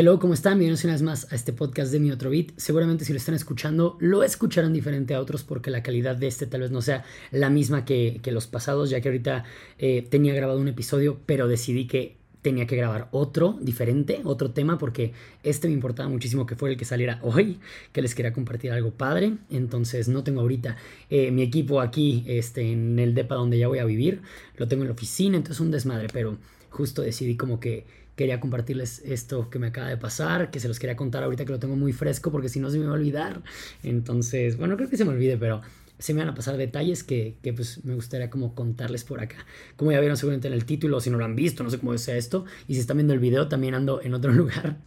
Hello, ¿cómo están? Bienvenidos una vez más a este podcast de Mi Otro Beat. Seguramente si lo están escuchando, lo escucharán diferente a otros porque la calidad de este tal vez no sea la misma que, los pasados, ya que ahorita eh, tenía grabado un episodio, pero decidí que tenía que grabar otro diferente, otro tema, porque este me importaba muchísimo que fuera el que saliera hoy, que les quería compartir algo padre. Entonces no tengo ahorita eh, mi equipo aquí este, en el DEPA donde ya voy a vivir, lo tengo en la oficina, entonces un desmadre, pero justo decidí como que quería compartirles esto que me acaba de pasar, que se los quería contar ahorita que lo tengo muy fresco porque si no se me va a olvidar. Entonces, bueno, creo que se me olvide, pero se me van a pasar detalles que, que, pues me gustaría como contarles por acá. Como ya vieron seguramente en el título, si no lo han visto, no sé cómo sea esto, y si están viendo el video también ando en otro lugar,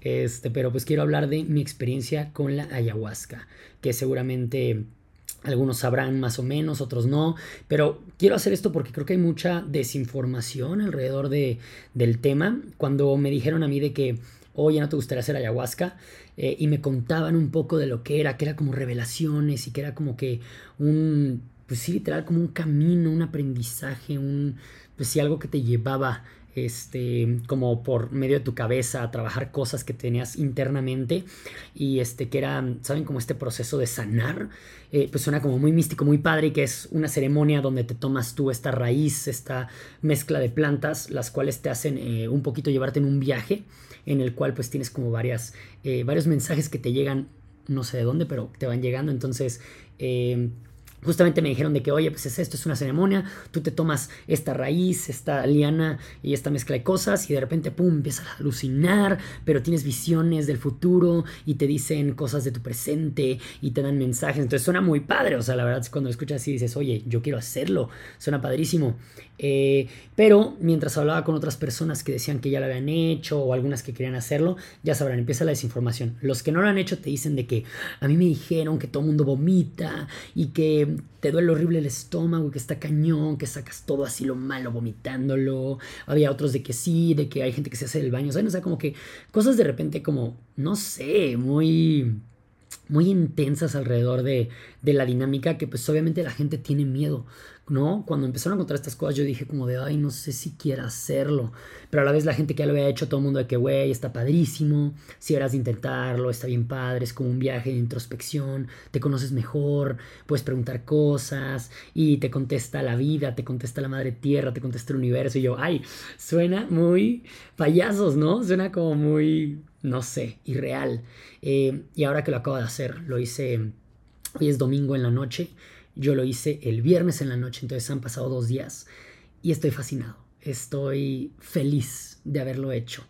este, pero pues quiero hablar de mi experiencia con la ayahuasca, que seguramente algunos sabrán más o menos, otros no, pero quiero hacer esto porque creo que hay mucha desinformación alrededor de, del tema. Cuando me dijeron a mí de que, oye, no te gustaría hacer ayahuasca, eh, y me contaban un poco de lo que era, que era como revelaciones y que era como que un, pues sí, literal, como un camino, un aprendizaje, un, pues sí, algo que te llevaba este, como por medio de tu cabeza a trabajar cosas que tenías internamente y este, que era, ¿saben? Como este proceso de sanar, eh, pues suena como muy místico, muy padre y que es una ceremonia donde te tomas tú esta raíz, esta mezcla de plantas, las cuales te hacen eh, un poquito llevarte en un viaje en el cual pues tienes como varias, eh, varios mensajes que te llegan no sé de dónde, pero te van llegando. Entonces, justamente me dijeron de que, oye, pues es esto, es una ceremonia, tú te tomas esta raíz, esta liana y esta mezcla de cosas y de repente, pum, empiezas a alucinar, pero tienes visiones del futuro y te dicen cosas de tu presente y te dan mensajes. Entonces suena muy padre, o sea, la verdad cuando escuchas así dices, oye, yo quiero hacerlo, suena padrísimo. Eh, pero mientras hablaba con otras personas que decían que ya lo habían hecho o algunas que querían hacerlo, ya sabrán, empieza la desinformación. Los que no lo han hecho te dicen de que a mí me dijeron que todo el mundo vomita y que te duele horrible el estómago, que está cañón, que sacas todo así lo malo vomitándolo. Había otros de que sí, de que hay gente que se hace el baño, ¿saben? O sea, como que cosas de repente como, no sé, muy muy intensas alrededor de, de, la dinámica que pues obviamente la gente tiene miedo. ¿no? Cuando empezaron a contar estas cosas yo dije como de, ay, no sé si quiera hacerlo. Pero a la vez la gente que ya lo había hecho, todo el mundo de que, güey, está padrísimo, si eras de intentarlo, está bien padre, es como un viaje de introspección, te conoces mejor, puedes preguntar cosas y te contesta la vida, te contesta la madre tierra, te contesta el universo. Y yo, ay, suena muy payasos, ¿no? Suena como muy, no sé, irreal. Eh, y ahora que lo acabo de hacer, lo hice, hoy es domingo en la noche yo lo hice el viernes en la noche, entonces han pasado dos días y estoy fascinado. Estoy feliz de haberlo hecho.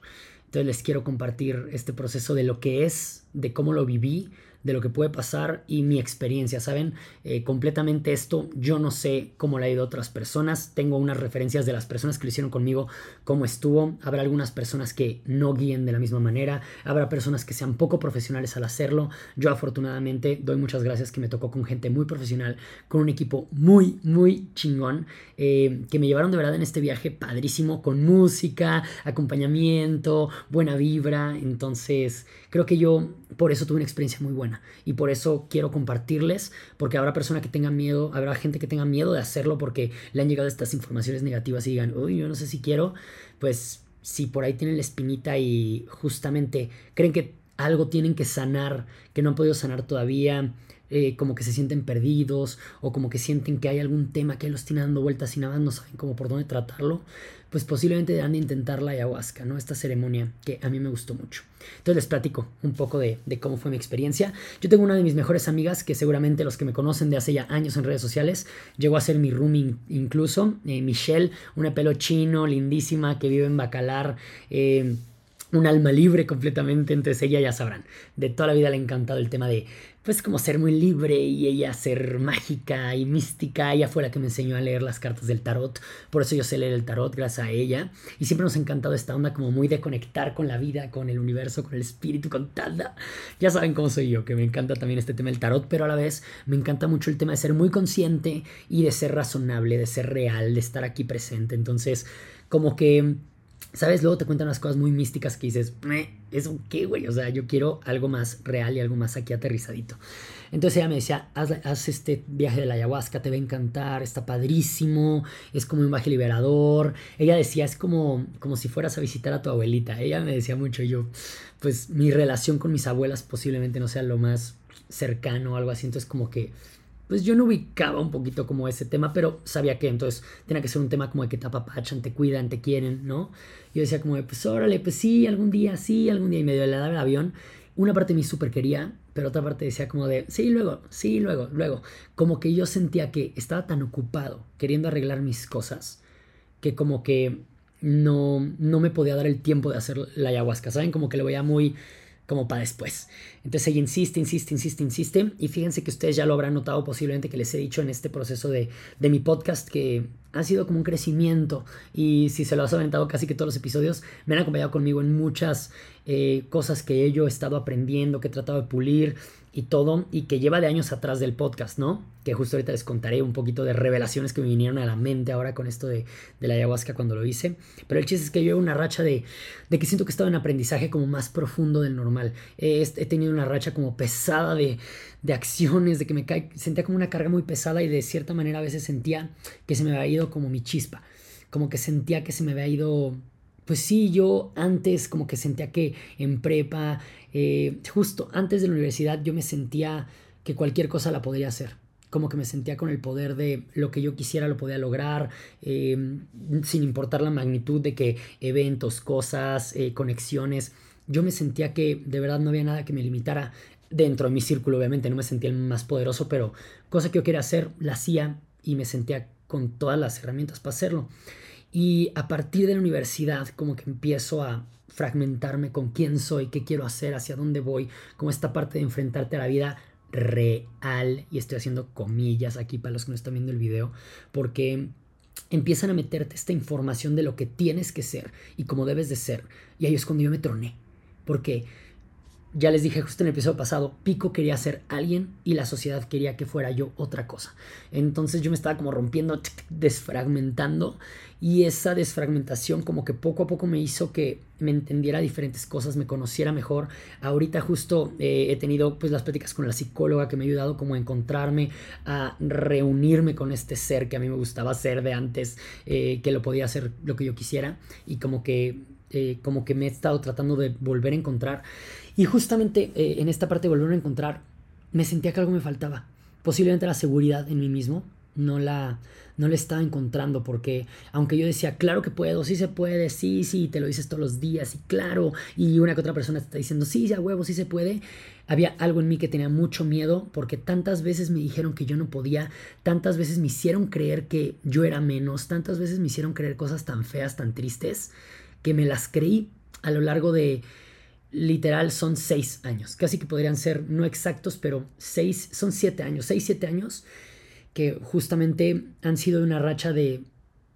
Entonces les quiero compartir este proceso de lo que es, de cómo lo viví, de lo que puede pasar y mi experiencia, ¿saben? Eh, completamente esto, yo no sé cómo le ha ido a otras personas, tengo unas referencias de las personas que lo hicieron conmigo, cómo estuvo, habrá algunas personas que no guíen de la misma manera, habrá personas que sean poco profesionales al hacerlo, yo afortunadamente doy muchas gracias que me tocó con gente muy profesional, con un equipo muy, muy chingón, eh, que me llevaron de verdad en este viaje padrísimo, con música, acompañamiento, buena vibra, entonces creo que yo por eso tuve una experiencia muy buena y por eso quiero compartirles, porque habrá personas que tengan miedo, habrá gente que tenga miedo de hacerlo porque le han llegado estas informaciones negativas y digan, uy, yo no sé si quiero, pues si por ahí tienen la espinita y justamente creen que algo tienen que sanar, que no han podido sanar todavía, eh, como que se sienten perdidos o como que sienten que hay algún tema que los tiene dando vueltas y nada no saben cómo por dónde tratarlo, pues posiblemente deberán de intentar la ayahuasca, ¿no? Esta ceremonia que a mí me gustó mucho. Entonces les platico un poco de, cómo fue mi experiencia. Yo tengo una de mis mejores amigas que seguramente los que me conocen de hace ya años en redes sociales llegó a ser mi roomie incluso, eh, Michelle, una pelo chino, lindísima, que vive en Bacalar. Eh, un alma libre completamente, entonces ella ya sabrán, de toda la vida le ha encantado el tema de, pues como ser muy libre y ella ser mágica y mística, ella fue la que me enseñó a leer las cartas del tarot, por eso yo sé leer el tarot gracias a ella, y siempre nos ha encantado esta onda como muy de conectar con la vida, con el universo, con el espíritu, con tal, ya saben cómo soy yo, que me encanta también este tema del tarot, pero a la vez me encanta mucho el tema de ser muy consciente y de ser razonable, de ser real, de estar aquí presente, entonces como que ¿Sabes? Luego te cuentan unas cosas muy místicas que dices, ¿eso qué, güey? O sea, yo quiero algo más real y algo más aquí aterrizadito. Entonces ella me decía, haz, este viaje de la ayahuasca, te va a encantar, está padrísimo, es como un viaje liberador. Ella decía, es como, como si fueras a visitar a tu abuelita. Ella me decía mucho, yo, pues mi relación con mis abuelas posiblemente no sea lo más cercano o algo así, entonces como que pues yo no ubicaba un poquito como ese tema, pero sabía que entonces tenía que ser un tema como de que te apapachan, te cuidan, te quieren, ¿no? Yo decía como de, pues órale, pues sí, algún día, sí, algún día, y medio le daba el avión. Una parte de mí súper quería, pero otra parte decía como de, sí, luego, sí, luego, luego. Como que yo sentía que estaba tan ocupado queriendo arreglar mis cosas, que como que no, no me podía dar el tiempo de hacer la ayahuasca, ¿saben? Como que lo veía muy como para después. Entonces ella insiste, insiste, insiste, insiste. Y fíjense que ustedes ya lo habrán notado posiblemente que les he dicho en este proceso de, de mi podcast que ha sido como un crecimiento. Y si se lo has aventado casi que todos los episodios, me han acompañado conmigo en muchas eh, cosas que yo he estado aprendiendo, que he tratado de pulir y todo, y que lleva de años atrás del podcast, ¿no? Que justo ahorita les contaré un poquito de revelaciones que me vinieron a la mente ahora con esto de, la ayahuasca cuando lo hice. Pero el chiste es que yo llevo una racha de, de que siento que he estado en aprendizaje como más profundo del normal. he tenido una racha como pesada de, de acciones, de que me cae, sentía como una carga muy pesada y de cierta manera a veces sentía que se me había ido como mi chispa. Como que sentía que se me había ido pues sí, yo antes como que sentía que en prepa, eh, justo antes de la universidad, yo me sentía que cualquier cosa la podría hacer. Como que me sentía con el poder de lo que yo quisiera lo podía lograr, em, sin importar la magnitud de que eventos, cosas, eh, conexiones. Yo me sentía que de verdad no había nada que me limitara dentro de mi círculo, obviamente no me sentía el más poderoso, pero cosa que yo quería hacer, la hacía y me sentía con todas las herramientas para hacerlo. Y a partir de la universidad como que empiezo a fragmentarme con quién soy, qué quiero hacer, hacia dónde voy, como esta parte de enfrentarte a la vida real, y estoy haciendo comillas aquí para los que no están viendo el video, porque empiezan a meterte esta información de lo que tienes que ser y cómo debes de ser. Y ahí es cuando yo me troné, porque ya les dije justo en el episodio pasado, Pico quería ser alguien y la sociedad quería que fuera yo otra cosa. Entonces yo me estaba como rompiendo, desfragmentando y esa desfragmentación como que poco a poco me hizo que me entendiera diferentes cosas, me conociera mejor. Ahorita justo eh, he tenido pues las pláticas con la psicóloga que me ha ayudado como a encontrarme, a reunirme con este ser que a mí me gustaba ser de antes, eh, que lo podía hacer lo que yo quisiera y como que, eh, como que me he estado tratando de volver a encontrar. Y justamente eh, en esta parte de volver a encontrar, me sentía que algo me faltaba. Posiblemente la seguridad en mí mismo. No la, no la estaba encontrando porque aunque yo decía, claro que puedo, sí se puede, sí, sí, te lo dices todos los días y claro, y una que otra persona te está diciendo, sí, ya huevo, sí se puede, había algo en mí que tenía mucho miedo porque tantas veces me dijeron que yo no podía, tantas veces me hicieron creer que yo era menos, tantas veces me hicieron creer cosas tan feas, tan tristes, que me las creí a lo largo de literal son seis años. Casi que podrían ser no exactos, pero seis, son siete años, seis, siete años que justamente han sido una racha de,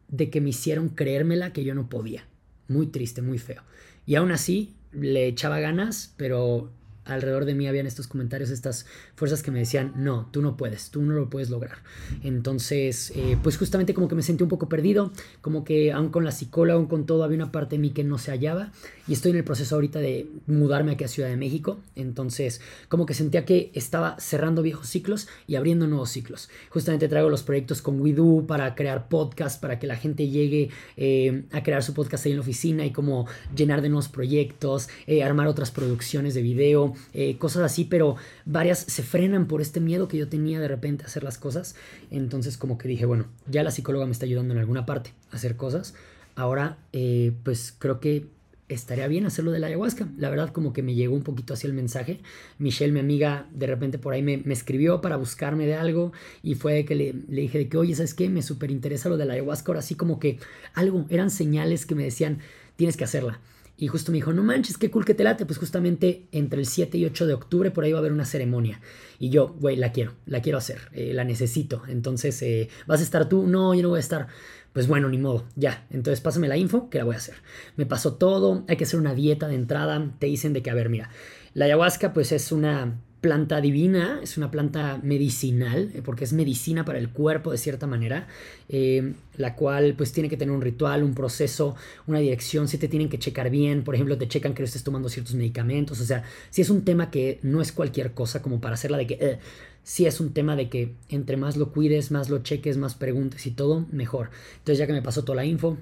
de que me hicieron creérmela que yo no podía. Muy triste, muy feo. Y aún así le echaba ganas, pero alrededor de mí habían estos comentarios, estas fuerzas que me decían, no, tú no puedes, tú no lo puedes lograr. Entonces, eh, pues justamente como que me sentí un poco perdido, como que aún con la psicóloga, aún con todo, había una parte de mí que no se hallaba y estoy en el proceso ahorita de mudarme aquí a Ciudad de México. Entonces, como que sentía que estaba cerrando viejos ciclos y abriendo nuevos ciclos. Justamente traigo los proyectos con WeDo para crear podcast, para que la gente llegue eh, a crear su podcast ahí en la oficina y como llenar de nuevos proyectos, eh, armar otras producciones de video eh, cosas así, pero varias se frenan por este miedo que yo tenía de repente a hacer las cosas. Entonces como que dije, bueno, ya la psicóloga me está ayudando en alguna parte a hacer cosas. Ahora, eh, pues creo que estaría bien hacerlo de la ayahuasca. La verdad como que me llegó un poquito así el mensaje. Michelle, mi amiga, de repente por ahí me, escribió para buscarme de algo y fue que le, le, dije de que, oye, ¿sabes qué? Me súper interesa lo de la ayahuasca. Ahora sí como que algo, eran señales que me decían, tienes que hacerla. Y justo me dijo, no manches, qué cool que te late. Pues justamente entre el 7 y 8 de octubre por ahí va a haber una ceremonia. Y yo, güey, la quiero, la quiero hacer, eh, la necesito. Entonces, eh, ¿vas a estar tú? No, yo no voy a estar. Pues bueno, ni modo, ya. Entonces pásame la info que la voy a hacer. Me pasó todo, hay que hacer una dieta de entrada. Te dicen de que, a ver, mira, la ayahuasca pues es una planta divina, es una planta medicinal, eh, porque es medicina para el cuerpo de cierta manera, eh, la cual pues tiene que tener un ritual, un proceso, una dirección, si te tienen que checar bien, por ejemplo, te checan que estés tomando ciertos medicamentos, o sea, si es un tema que no es cualquier cosa como para hacerla de que... Eh, si es un tema de que entre más lo cuides, más lo cheques, más preguntes y todo, mejor. Entonces ya que me pasó toda la info,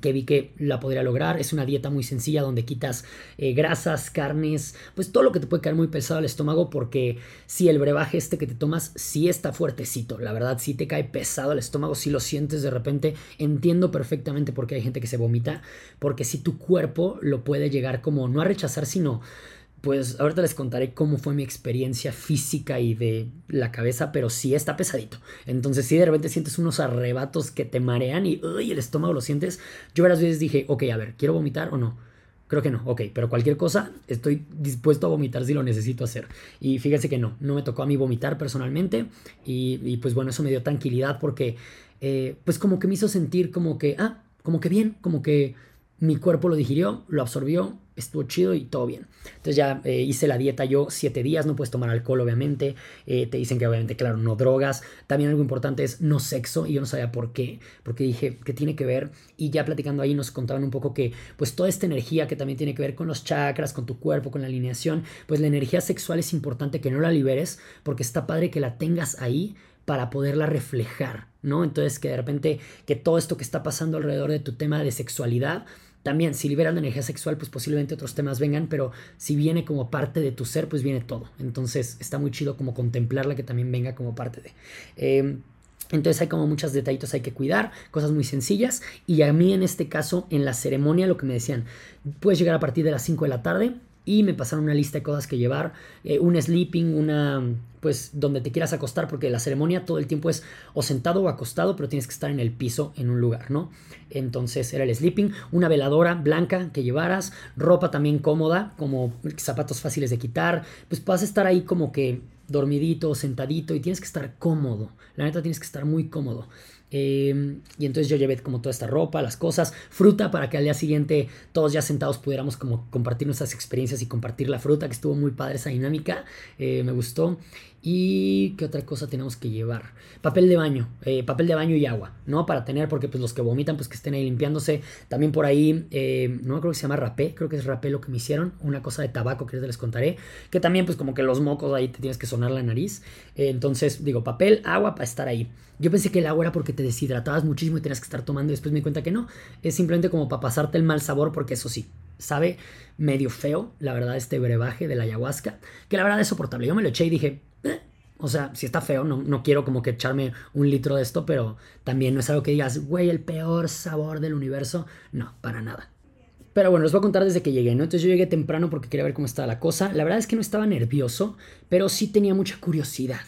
que vi que la podría lograr. Es una dieta muy sencilla donde quitas eh, grasas, carnes, pues todo lo que te puede caer muy pesado al estómago porque si el brebaje este que te tomas sí está fuertecito, la verdad si te cae pesado al estómago, si lo sientes de repente, entiendo perfectamente por qué hay gente que se vomita, porque si tu cuerpo lo puede llegar como no a rechazar, sino pues ahorita les contaré cómo fue mi experiencia física y de la cabeza, pero sí está pesadito. Entonces, si de repente sientes unos arrebatos que te marean y el estómago lo sientes, yo varias veces dije, ok, a ver, ¿quiero vomitar o no? Creo que no, ok, pero cualquier cosa estoy dispuesto a vomitar si lo necesito hacer. Y fíjense que no, no me tocó a mí vomitar personalmente y, pues bueno, eso me dio tranquilidad porque eh, pues como que me hizo sentir como que, ah, como que bien, como que mi cuerpo lo digirió, lo absorbió, estuvo chido y todo bien. Entonces ya eh, hice la dieta yo siete días, no puedes tomar alcohol obviamente, eh, te dicen que obviamente, claro, no drogas. También algo importante es no sexo y yo no sabía por qué, porque dije que tiene que ver y ya platicando ahí nos contaban un poco que pues toda esta energía que también tiene que ver con los chakras, con tu cuerpo, con la alineación, pues la energía sexual es importante que no la liberes porque está padre que la tengas ahí para poderla reflejar, ¿no? Entonces que de repente que todo esto que está pasando alrededor de tu tema de sexualidad, también, si liberas la energía sexual, pues posiblemente otros temas vengan, pero si viene como parte de tu ser, pues viene todo. Entonces está muy chido como contemplarla que también venga como parte de. Em, entonces hay como muchos detallitos hay que cuidar, cosas muy sencillas. Y a mí en este caso, en la ceremonia, lo que me decían, puedes llegar a partir de las 5 de la tarde, y me pasaron una lista de cosas que llevar, eh, un sleeping, una pues donde te quieras acostar, porque la ceremonia todo el tiempo es o sentado o acostado, pero tienes que estar en el piso en un lugar, ¿no? Entonces era el sleeping, una veladora blanca que llevaras, ropa también cómoda, como zapatos fáciles de quitar, pues vas a estar ahí como que dormidito, sentadito y tienes que estar cómodo, la neta tienes que estar muy cómodo. Em, y entonces yo llevé como toda esta ropa, las cosas, fruta para que al día siguiente todos ya sentados pudiéramos como compartir nuestras experiencias y compartir la fruta, que estuvo muy padre esa dinámica, eh, me gustó. ¿Y qué otra cosa tenemos que llevar? Papel de baño, eh, papel de baño y agua, ¿no? Para tener, porque pues los que vomitan, pues que estén ahí limpiándose. También por ahí, eh, no creo que se llama rapé, creo que es rapé lo que me hicieron, una cosa de tabaco que les contaré, que también pues como que los mocos ahí te tienes que sonar la nariz. Eh, entonces digo, papel, agua para estar ahí. Yo pensé que el agua era porque te deshidratabas muchísimo y tenías que estar tomando y después me di cuenta que no, es simplemente como para pasarte el mal sabor porque eso sí, sabe medio feo, la verdad, este brebaje de la ayahuasca, que la verdad es soportable. Yo me lo eché y dije, o sea, si está feo, no, no quiero como que echarme un litro de esto, pero también no es algo que digas, güey, el peor sabor del universo. No, para nada. Pero bueno, les voy a contar desde que llegué, ¿no? Entonces yo llegué temprano porque quería ver cómo estaba la cosa. La verdad es que no estaba nervioso, pero sí tenía mucha curiosidad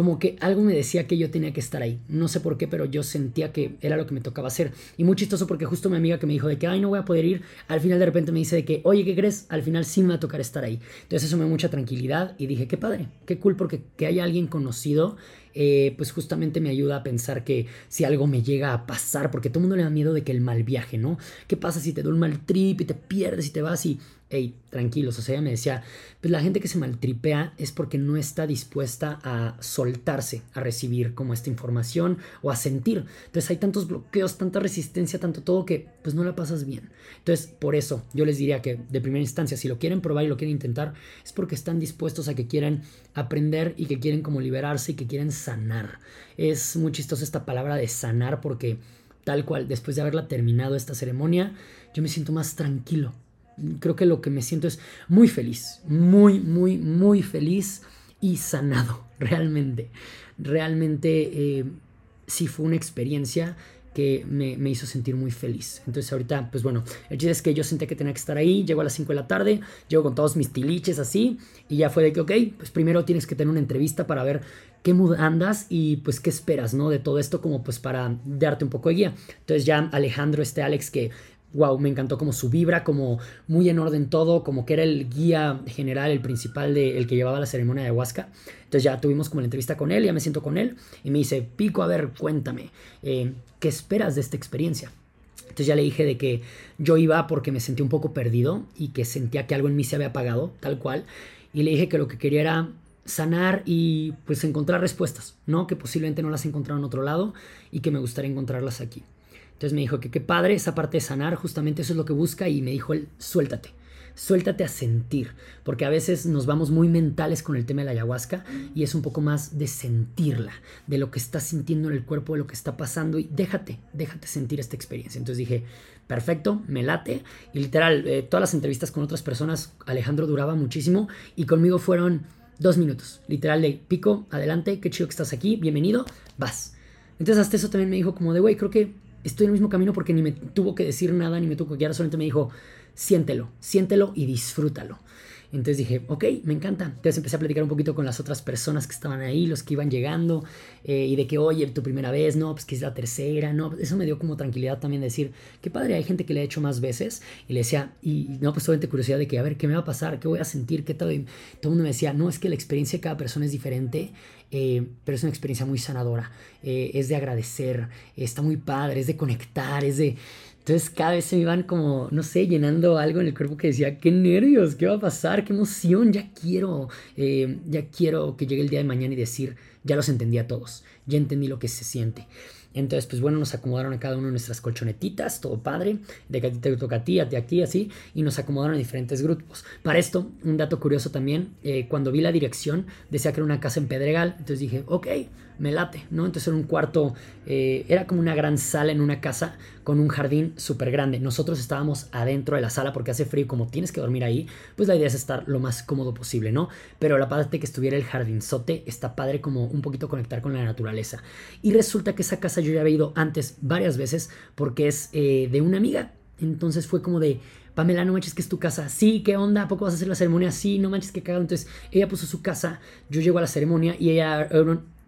como que algo me decía que yo tenía que estar ahí. No sé por qué, pero yo sentía que era lo que me tocaba hacer. Y muy chistoso porque justo mi amiga que me dijo de que, ay, no voy a poder ir, al final de repente me dice de que, oye, ¿qué crees? Al final sí me va a tocar estar ahí. Entonces eso me dio mucha tranquilidad y dije, qué padre, qué cool porque que haya alguien conocido eh, pues justamente me ayuda a pensar que si algo me llega a pasar, porque todo el mundo le da miedo de que el mal viaje, ¿no? ¿Qué pasa si te da un mal trip y te pierdes y te vas y hey, tranquilos, o sea, ella me decía, pues la gente que se maltripea es porque no está dispuesta a soltarse, a recibir como esta información o a sentir. Entonces hay tantos bloqueos, tanta resistencia, tanto todo que pues no la pasas bien. Entonces, por eso yo les diría que de primera instancia, si lo quieren probar y lo quieren intentar, es porque están dispuestos a que quieren aprender y que quieren como liberarse y que quieren sanar. Es muy chistosa esta palabra de sanar porque tal cual, después de haberla terminado esta ceremonia, yo me siento más tranquilo creo que lo que me siento es muy feliz, muy, muy, muy feliz y sanado, realmente. Realmente eh, sí fue una experiencia que me, hizo sentir muy feliz. Entonces ahorita, pues bueno, el chiste es que yo sentía que tenía que estar ahí, llego a las 5 de la tarde, llego con todos mis tiliches así, y ya fue de que, ok, pues primero tienes que tener una entrevista para ver qué mood andas y pues qué esperas, ¿no? De todo esto como pues para darte un poco de guía. Entonces ya Alejandro, este Alex que wow, me encantó como su vibra, como muy en orden todo, como que era el guía general, el principal de el que llevaba la ceremonia de ayahuasca. Entonces ya tuvimos como la entrevista con él, ya me siento con él y me dice, Pico, a ver, cuéntame, eh, ¿qué esperas de esta experiencia? Entonces ya le dije de que yo iba porque me sentí un poco perdido y que sentía que algo en mí se había apagado, tal cual. y le dije que lo que quería era sanar y pues encontrar respuestas, ¿no? Que posiblemente no las he encontrado en otro lado y que me gustaría encontrarlas aquí. Entonces me dijo que qué padre esa parte de sanar, justamente eso es lo que busca y me dijo él, suéltate, suéltate a sentir, porque a veces nos vamos muy mentales con el tema de la ayahuasca y es un poco más de sentirla, de lo que estás sintiendo en el cuerpo, de lo que está pasando y déjate, déjate sentir esta experiencia. Entonces dije, perfecto, me late y literal, eh, todas las entrevistas con otras personas, Alejandro duraba muchísimo y conmigo fueron dos minutos, literal de pico, adelante, qué chido que estás aquí, bienvenido, vas. Entonces hasta eso también me dijo como de, güey, creo que estoy en el mismo camino porque ni me tuvo que decir nada, ni me tuvo que guiar, solamente me dijo, siéntelo, siéntelo y disfrútalo. Entonces dije, ok, me encanta. Entonces empecé a platicar un poquito con las otras personas que estaban ahí, los que iban llegando, eh, y de que, oye, tu primera vez, no, pues que es la tercera, no, eso me dio como tranquilidad también decir, qué padre, hay gente que le ha hecho más veces, y le decía, y no, pues obviamente curiosidad de que, a ver, ¿qué me va a pasar? ¿Qué voy a sentir? ¿Qué tal? Todo el mundo me decía, no, es que la experiencia de cada persona es diferente, eh, pero es una experiencia muy sanadora, eh, es de agradecer, está muy padre, es de conectar, es de entonces cada vez se me iban como, no sé, llenando algo en el cuerpo que decía, qué nervios, qué va a pasar, qué emoción, ya quiero, eh, ya quiero que llegue el día de mañana y decir, ya los entendí a todos, ya entendí lo que se siente. Entonces, pues bueno, nos acomodaron a cada uno nuestras colchonetitas, todo padre, de que a ti te a ti, a ti aquí, así, y nos acomodaron en diferentes grupos. Para esto, un dato curioso también, eh, cuando vi la dirección, decía que era una casa en Pedregal, entonces dije, ok, me late, ¿no? Entonces era un cuarto, eh, era como una gran sala en una casa con un jardín súper grande. Nosotros estábamos adentro de la sala porque hace frío, como tienes que dormir ahí, pues la idea es estar lo más cómodo posible, ¿no? Pero la parte que estuviera el jardinzote está padre como un poquito conectar con la naturaleza. Y resulta que esa casa yo ya había ido antes varias veces porque es eh, de una amiga. Entonces fue como de, Pamela, no manches que es tu casa. Sí, ¿qué onda? ¿A poco vas a hacer la ceremonia? Sí, no manches que cagado. Entonces ella puso su casa, yo llego a la ceremonia y ella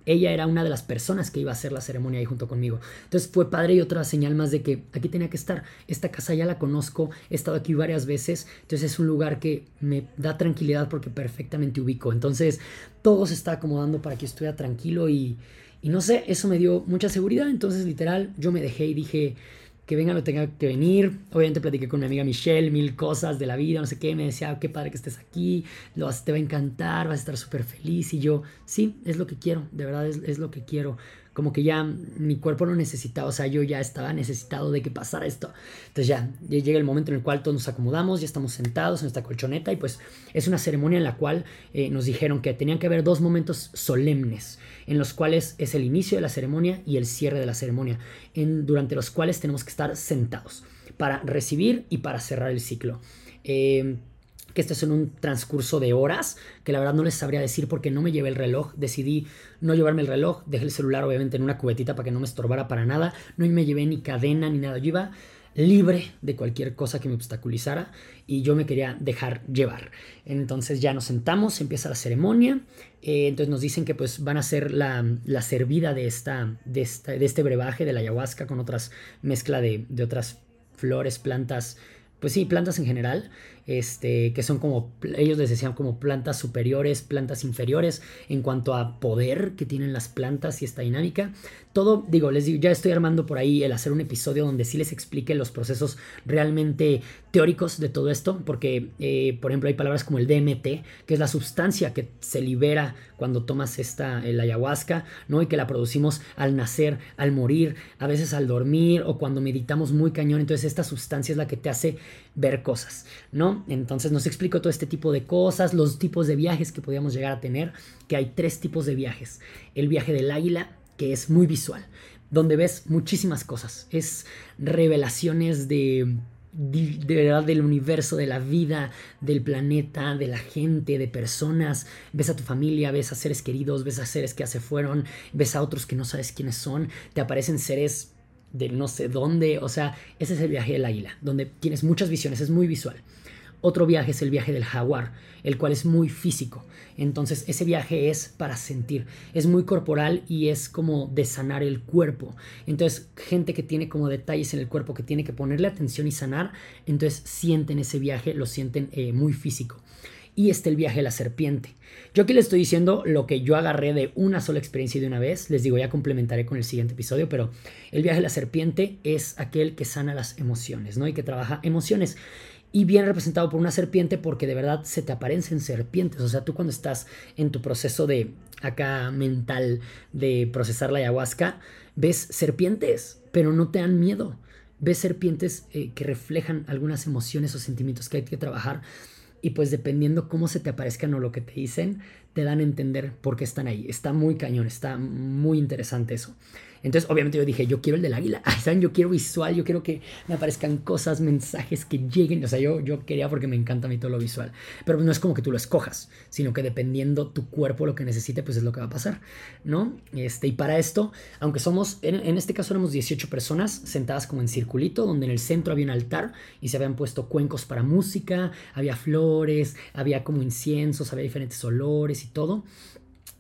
ella era una de las personas que iba a hacer la ceremonia ahí junto conmigo. Entonces fue padre y otra señal más de que aquí tenía que estar. Esta casa ya la conozco, he estado aquí varias veces, entonces es un lugar que me da tranquilidad porque perfectamente ubico. Entonces todo se está acomodando para que estuviera tranquilo y, y no sé, eso me dio mucha seguridad. Entonces literal yo me dejé y dije que venga lo tenga que venir. Obviamente platiqué con mi amiga Michelle, mil cosas de la vida, no sé qué. Me decía, qué padre que estés aquí, lo, te va a encantar, vas a estar súper feliz. Y yo, sí, es lo que quiero, de verdad es, es lo que quiero como que ya mi cuerpo no necesitaba, o sea, yo ya estaba necesitado de que pasara esto. Entonces ya, llega el momento en el cual todos nos acomodamos, ya estamos sentados en esta colchoneta y pues es una ceremonia en la cual eh, nos dijeron que tenían que haber dos momentos solemnes, en los cuales es el inicio de la ceremonia y el cierre de la ceremonia, en, durante los cuales tenemos que estar sentados para recibir y para cerrar el ciclo. Eh, que esto es en un transcurso de horas, que la verdad no les sabría decir porque no me llevé el reloj, decidí no llevarme el reloj, dejé el celular obviamente en una cubetita para que no me estorbara para nada, no me llevé ni cadena ni nada, yo iba libre de cualquier cosa que me obstaculizara y yo me quería dejar llevar. Entonces ya nos sentamos, empieza la ceremonia, eh, entonces nos dicen que pues van a hacer la, la servida de, esta, de, esta, de este brebaje de la ayahuasca con otras mezcla de, de otras flores, plantas, pues sí, plantas en general este, que son como, ellos les decían como plantas superiores, plantas inferiores, en cuanto a poder que tienen las plantas y esta dinámica. Todo, digo, les digo, ya estoy armando por ahí el hacer un episodio donde sí les explique los procesos realmente teóricos de todo esto, porque, eh, por ejemplo, hay palabras como el DMT, que es la sustancia que se libera cuando tomas esta, el ayahuasca, ¿no? Y que la producimos al nacer, al morir, a veces al dormir o cuando meditamos muy cañón. Entonces, esta sustancia es la que te hace ver cosas, ¿no? Entonces nos explico todo este tipo de cosas, los tipos de viajes que podíamos llegar a tener, que hay tres tipos de viajes. El viaje del águila, que es muy visual, donde ves muchísimas cosas, es revelaciones de de verdad del universo, de la vida, del planeta, de la gente, de personas. Ves a tu familia, ves a seres queridos, ves a seres que ya se fueron, ves a otros que no sabes quiénes son, te aparecen seres de no sé dónde, o sea, ese es el viaje del águila, donde tienes muchas visiones, es muy visual. Otro viaje es el viaje del jaguar, el cual es muy físico. Entonces ese viaje es para sentir, es muy corporal y es como de sanar el cuerpo. Entonces gente que tiene como detalles en el cuerpo que tiene que ponerle atención y sanar, entonces sienten ese viaje, lo sienten eh, muy físico. Y está el viaje de la serpiente. Yo aquí les estoy diciendo lo que yo agarré de una sola experiencia y de una vez. Les digo, ya complementaré con el siguiente episodio, pero el viaje de la serpiente es aquel que sana las emociones, ¿no? Y que trabaja emociones. Y bien representado por una serpiente porque de verdad se te aparecen serpientes. O sea, tú cuando estás en tu proceso de acá mental de procesar la ayahuasca, ves serpientes, pero no te dan miedo. Ves serpientes eh, que reflejan algunas emociones o sentimientos que hay que trabajar y pues dependiendo cómo se te aparezcan o lo que te dicen, te dan a entender por qué están ahí. Está muy cañón, está muy interesante eso. Entonces, obviamente yo dije, yo quiero el del águila. ¿saben? Yo quiero visual, yo quiero que me aparezcan cosas, mensajes que lleguen. O sea, yo, yo quería porque me encanta a mí todo lo visual. Pero no es como que tú lo escojas, sino que dependiendo tu cuerpo lo que necesite, pues es lo que va a pasar, ¿no? Este, y para esto, aunque somos, en, en este caso éramos 18 personas sentadas como en circulito, donde en el centro había un altar y se habían puesto cuencos para música, había flores, había como inciensos, había diferentes olores y todo.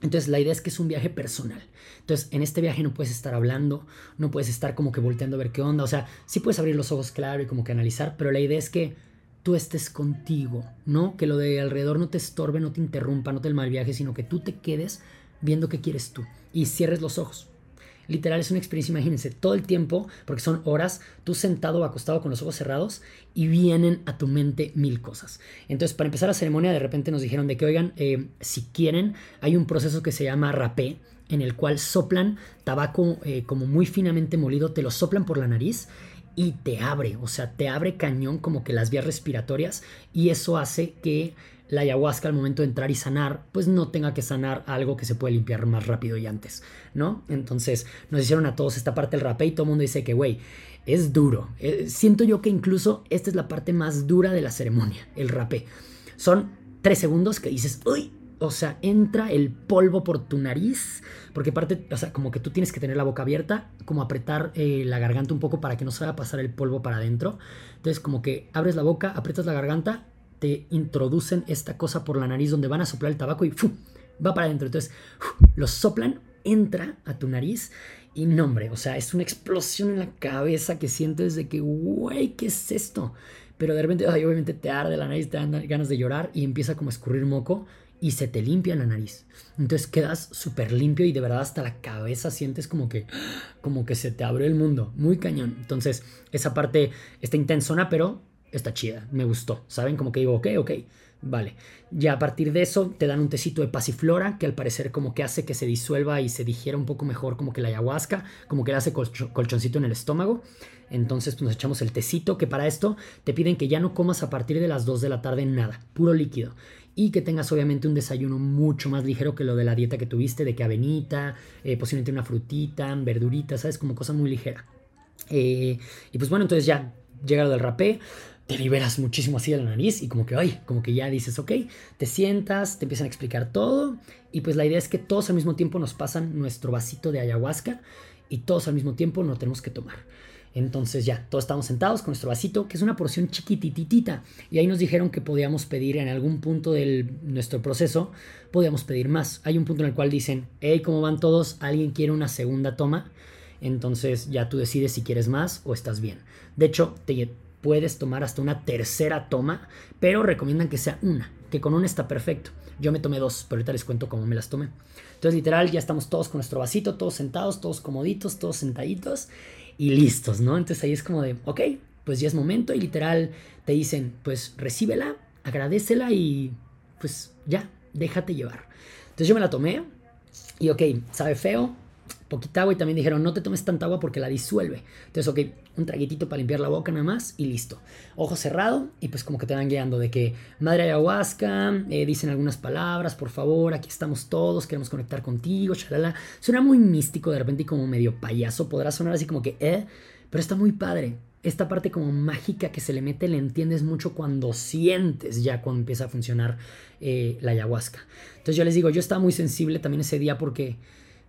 Entonces la idea es que es un viaje personal. Entonces en este viaje no puedes estar hablando, no puedes estar como que volteando a ver qué onda. O sea, sí puedes abrir los ojos, claro, y como que analizar, pero la idea es que tú estés contigo, ¿no? Que lo de alrededor no te estorbe, no te interrumpa, no te el mal viaje, sino que tú te quedes viendo qué quieres tú y cierres los ojos. Literal es una experiencia, imagínense, todo el tiempo, porque son horas, tú sentado o acostado con los ojos cerrados y vienen a tu mente mil cosas. Entonces, para empezar la ceremonia, de repente nos dijeron de que, oigan, eh, si quieren, hay un proceso que se llama rapé, en el cual soplan tabaco eh, como muy finamente molido, te lo soplan por la nariz y te abre, o sea, te abre cañón como que las vías respiratorias y eso hace que la ayahuasca al momento de entrar y sanar, pues no tenga que sanar algo que se puede limpiar más rápido y antes, ¿no? Entonces nos hicieron a todos esta parte del rapé y todo el mundo dice que, güey, es duro. Eh, siento yo que incluso esta es la parte más dura de la ceremonia, el rapé. Son tres segundos que dices, uy, o sea, entra el polvo por tu nariz, porque aparte, o sea, como que tú tienes que tener la boca abierta, como apretar eh, la garganta un poco para que no se vaya a pasar el polvo para adentro. Entonces, como que abres la boca, aprietas la garganta te introducen esta cosa por la nariz donde van a soplar el tabaco y va para adentro. Entonces, lo soplan, entra a tu nariz y no, hombre, o sea, es una explosión en la cabeza que sientes de que, güey, ¿qué es esto? Pero de repente, obviamente te arde la nariz, te dan ganas de llorar y empieza como a escurrir moco y se te limpia la nariz. Entonces quedas súper limpio y de verdad hasta la cabeza sientes como que, como que se te abrió el mundo. Muy cañón. Entonces, esa parte está intensona, pero está chida, me gustó, ¿saben? Como que digo, ok, ok, vale. Ya a partir de eso te dan un tecito de pasiflora que al parecer como que hace que se disuelva y se digiera un poco mejor como que la ayahuasca, como que le hace colchoncito en el estómago. Entonces pues, nos echamos el tecito, que para esto te piden que ya no comas a partir de las 2 de la tarde nada, puro líquido. Y que tengas obviamente un desayuno mucho más ligero que lo de la dieta que tuviste, de que avenita, eh, posiblemente una frutita, verdurita, ¿sabes? Como cosa muy ligera. Eh, y pues bueno, entonces ya llega lo del rapé, te liberas muchísimo así de la nariz y como que, ay, como que ya dices, ok, te sientas, te empiezan a explicar todo y pues la idea es que todos al mismo tiempo nos pasan nuestro vasito de ayahuasca y todos al mismo tiempo no tenemos que tomar. Entonces ya, todos estamos sentados con nuestro vasito, que es una porción chiquititita. Y ahí nos dijeron que podíamos pedir en algún punto de nuestro proceso, podíamos pedir más. Hay un punto en el cual dicen, hey, ¿cómo van todos? ¿Alguien quiere una segunda toma? Entonces ya tú decides si quieres más o estás bien. De hecho, te, puedes tomar hasta una tercera toma, pero recomiendan que sea una, que con una está perfecto. Yo me tomé dos, pero ahorita les cuento cómo me las tomé. Entonces, literal, ya estamos todos con nuestro vasito, todos sentados, todos comoditos, todos sentaditos y listos, ¿no? Entonces ahí es como de, ok, pues ya es momento y literal te dicen, pues recíbela, agradecela y pues ya, déjate llevar. Entonces yo me la tomé y ok, sabe feo, poquita agua y también dijeron no te tomes tanta agua porque la disuelve. Entonces, ok, un traguitito para limpiar la boca nada más y listo. Ojo cerrado y pues como que te van guiando de que madre ayahuasca, eh, dicen algunas palabras, por favor, aquí estamos todos, queremos conectar contigo, chalala. Suena muy místico de repente y como medio payaso, podrá sonar así como que, eh, pero está muy padre. Esta parte como mágica que se le mete le entiendes mucho cuando sientes ya cuando empieza a funcionar eh, la ayahuasca. Entonces yo les digo, yo estaba muy sensible también ese día porque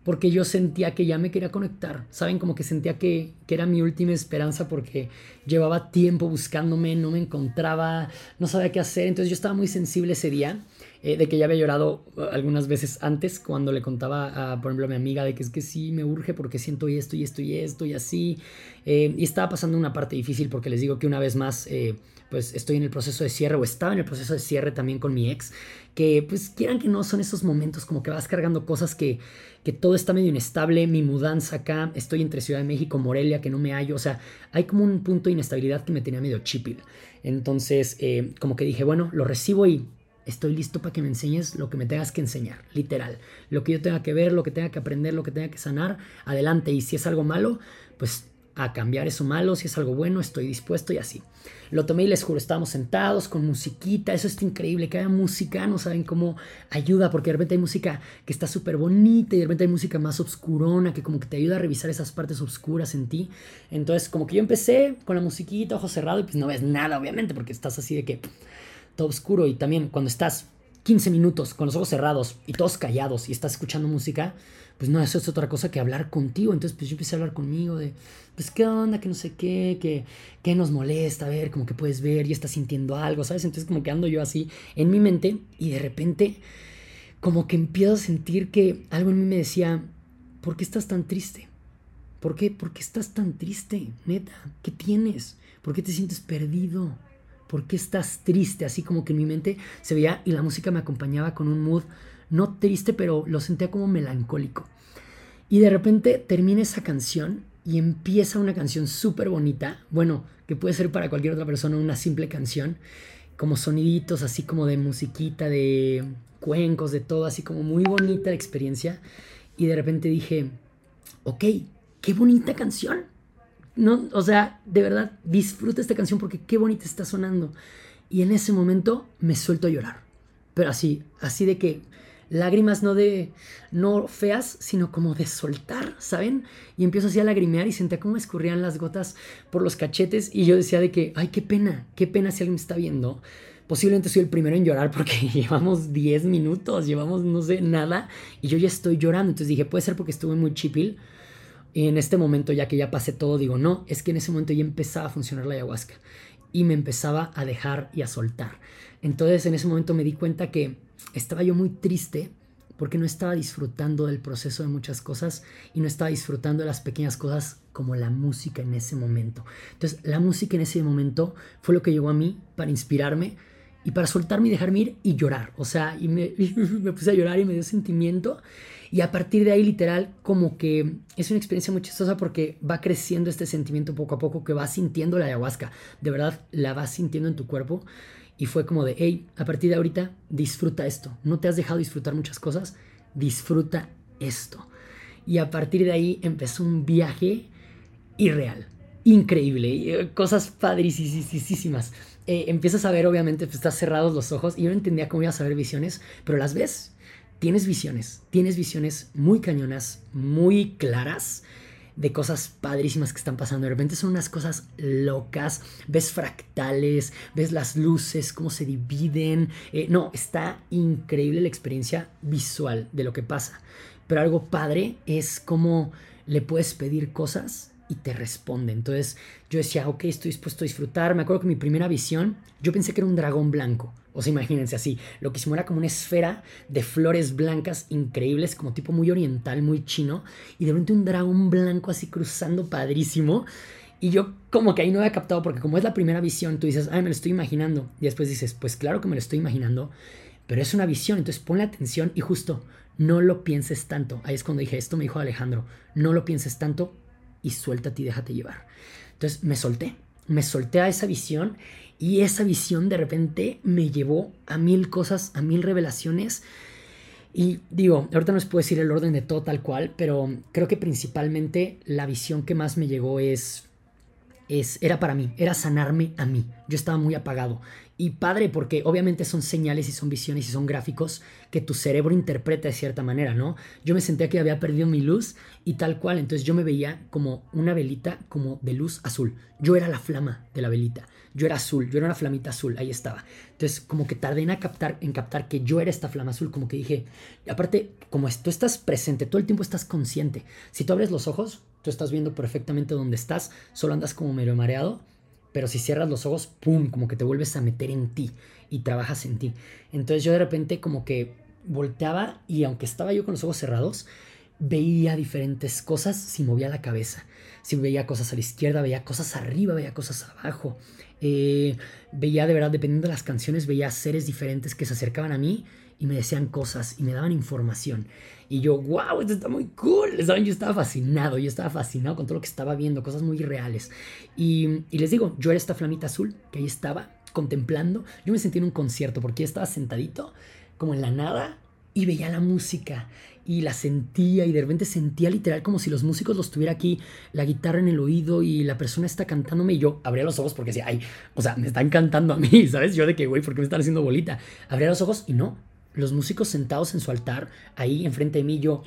porque yo sentía que ya me quería conectar, ¿saben? Como que sentía que, era mi última esperanza porque llevaba tiempo buscándome, no me encontraba, no sabía qué hacer, entonces yo estaba muy sensible ese día eh, de que ya había llorado uh, algunas veces antes cuando le contaba, a, por ejemplo, a mi amiga de que es que sí, me urge porque siento esto y esto y esto y así. Eh, y estaba pasando una parte difícil porque les digo que una vez más, eh, pues estoy en el proceso de cierre o estaba en el proceso de cierre también con mi ex, que pues quieran que no son esos momentos como que vas cargando cosas que, que todo está medio inestable, mi mudanza acá, estoy entre Ciudad de México, Morelia, que no me hallo, o sea, hay como un punto de inestabilidad que me tenía medio chipil. Entonces, como que dije, bueno, lo recibo y estoy listo para que me enseñes lo que me tengas que enseñar, literal. Lo que yo tenga que ver, lo que tenga que aprender, lo que tenga que sanar, adelante. Y si es algo malo, pues a cambiar eso malo, si es algo bueno, estoy dispuesto y así. Lo tomé y les juro, estábamos sentados con musiquita, eso está increíble, que haya música, no saben cómo ayuda, porque de repente hay música que está súper bonita y de repente hay música más obscurona, que como que te ayuda a revisar esas partes oscuras en ti. Entonces, como que yo empecé con la musiquita, ojo cerrado, y pues no ves nada, obviamente, porque estás así de que todo oscuro y también cuando estás 15 minutos con los ojos cerrados y todos callados y estás escuchando música, pues no, eso es otra cosa que hablar contigo. Entonces, pues yo empecé a hablar conmigo de, pues, ¿qué onda? Que no sé qué, que, qué nos molesta, a ver, como que puedes ver y estás sintiendo algo, ¿sabes? Entonces, como que ando yo así en mi mente y de repente, como que empiezo a sentir que algo en mí me decía, ¿por qué estás tan triste? ¿Por qué? ¿Por qué estás tan triste? Neta, ¿qué tienes? ¿Por qué te sientes perdido? ¿Por qué estás triste? Así como que en mi mente se veía y la música me acompañaba con un mood no triste, pero lo sentía como melancólico. Y de repente termina esa canción y empieza una canción súper bonita, bueno, que puede ser para cualquier otra persona una simple canción, como soniditos así como de musiquita, de cuencos, de todo, así como muy bonita la experiencia. Y de repente dije, ok, qué bonita canción. No, o sea, de verdad, disfruta esta canción porque qué bonita está sonando. Y en ese momento me suelto a llorar. Pero así, así de que lágrimas no de, no feas, sino como de soltar, ¿saben? Y empiezo así a lagrimear y sentía cómo escurrían las gotas por los cachetes y yo decía de que, ay, qué pena, qué pena si alguien me está viendo. Posiblemente soy el primero en llorar porque llevamos 10 minutos, llevamos no sé nada y yo ya estoy llorando. Entonces dije, puede ser porque estuve muy chipil. Y en este momento, ya que ya pasé todo, digo, no, es que en ese momento ya empezaba a funcionar la ayahuasca y me empezaba a dejar y a soltar. Entonces en ese momento me di cuenta que estaba yo muy triste porque no estaba disfrutando del proceso de muchas cosas y no estaba disfrutando de las pequeñas cosas como la música en ese momento. Entonces, la música en ese momento fue lo que llegó a mí para inspirarme y para soltarme y dejarme ir y llorar. O sea, y me, me puse a llorar y me dio sentimiento. Y a partir de ahí, literal, como que es una experiencia muy chistosa porque va creciendo este sentimiento poco a poco que vas sintiendo la ayahuasca. De verdad, la vas sintiendo en tu cuerpo. Y fue como de, hey, a partir de ahorita disfruta esto. No te has dejado disfrutar muchas cosas, disfruta esto. Y a partir de ahí empezó un viaje irreal, increíble, eh, cosas padricísimas. Eh, empiezas a ver, obviamente, pues estás cerrados los ojos y yo no entendía cómo ibas a ver visiones, pero las ves. Tienes visiones, tienes visiones muy cañonas, muy claras de cosas padrísimas que están pasando. De repente son unas cosas locas. Ves fractales, ves las luces, cómo se dividen. Eh, no, está increíble la experiencia visual de lo que pasa. Pero algo padre es cómo le puedes pedir cosas y te responde. Entonces yo decía, ok, estoy dispuesto a disfrutar. Me acuerdo que mi primera visión, yo pensé que era un dragón blanco. O sea, imagínense así, lo que hicimos era como una esfera de flores blancas increíbles, como tipo muy oriental, muy chino, y de repente un dragón blanco así cruzando padrísimo. Y yo como que ahí no había captado, porque como es la primera visión, tú dices, ay, me lo estoy imaginando. Y después dices, pues claro que me lo estoy imaginando, pero es una visión, entonces ponle atención y justo, no lo pienses tanto. Ahí es cuando dije, esto me dijo Alejandro, no lo pienses tanto y suéltate y déjate llevar. Entonces me solté, me solté a esa visión y esa visión de repente me llevó a mil cosas, a mil revelaciones. Y digo, ahorita no les puedo decir el orden de todo tal cual, pero creo que principalmente la visión que más me llegó es, es era para mí, era sanarme a mí. Yo estaba muy apagado. Y padre, porque obviamente son señales y son visiones y son gráficos que tu cerebro interpreta de cierta manera, ¿no? Yo me sentía que había perdido mi luz y tal cual, entonces yo me veía como una velita como de luz azul. Yo era la flama de la velita yo era azul, yo era una flamita azul, ahí estaba. Entonces, como que tardé en captar, en captar que yo era esta flama azul, como que dije, aparte, como tú estás presente, todo el tiempo estás consciente. Si tú abres los ojos, tú estás viendo perfectamente dónde estás, solo andas como medio mareado, pero si cierras los ojos, ¡pum! Como que te vuelves a meter en ti y trabajas en ti. Entonces yo de repente como que volteaba y aunque estaba yo con los ojos cerrados, veía diferentes cosas si movía la cabeza. Si veía cosas a la izquierda, veía cosas arriba, veía cosas abajo. Eh, veía de verdad, dependiendo de las canciones, veía seres diferentes que se acercaban a mí y me decían cosas y me daban información. Y yo, wow, esto está muy cool. ¿Saben? Yo estaba fascinado, yo estaba fascinado con todo lo que estaba viendo, cosas muy reales. Y, y les digo, yo era esta flamita azul que ahí estaba contemplando. Yo me sentí en un concierto porque estaba sentadito como en la nada y veía la música y la sentía y de repente sentía literal como si los músicos los tuviera aquí, la guitarra en el oído y la persona está cantándome y yo abría los ojos porque decía, ay, o sea, me están cantando a mí, ¿sabes? Yo de que, güey, ¿por qué me están haciendo bolita? Abría los ojos y no, los músicos sentados en su altar, ahí enfrente de mí, yo,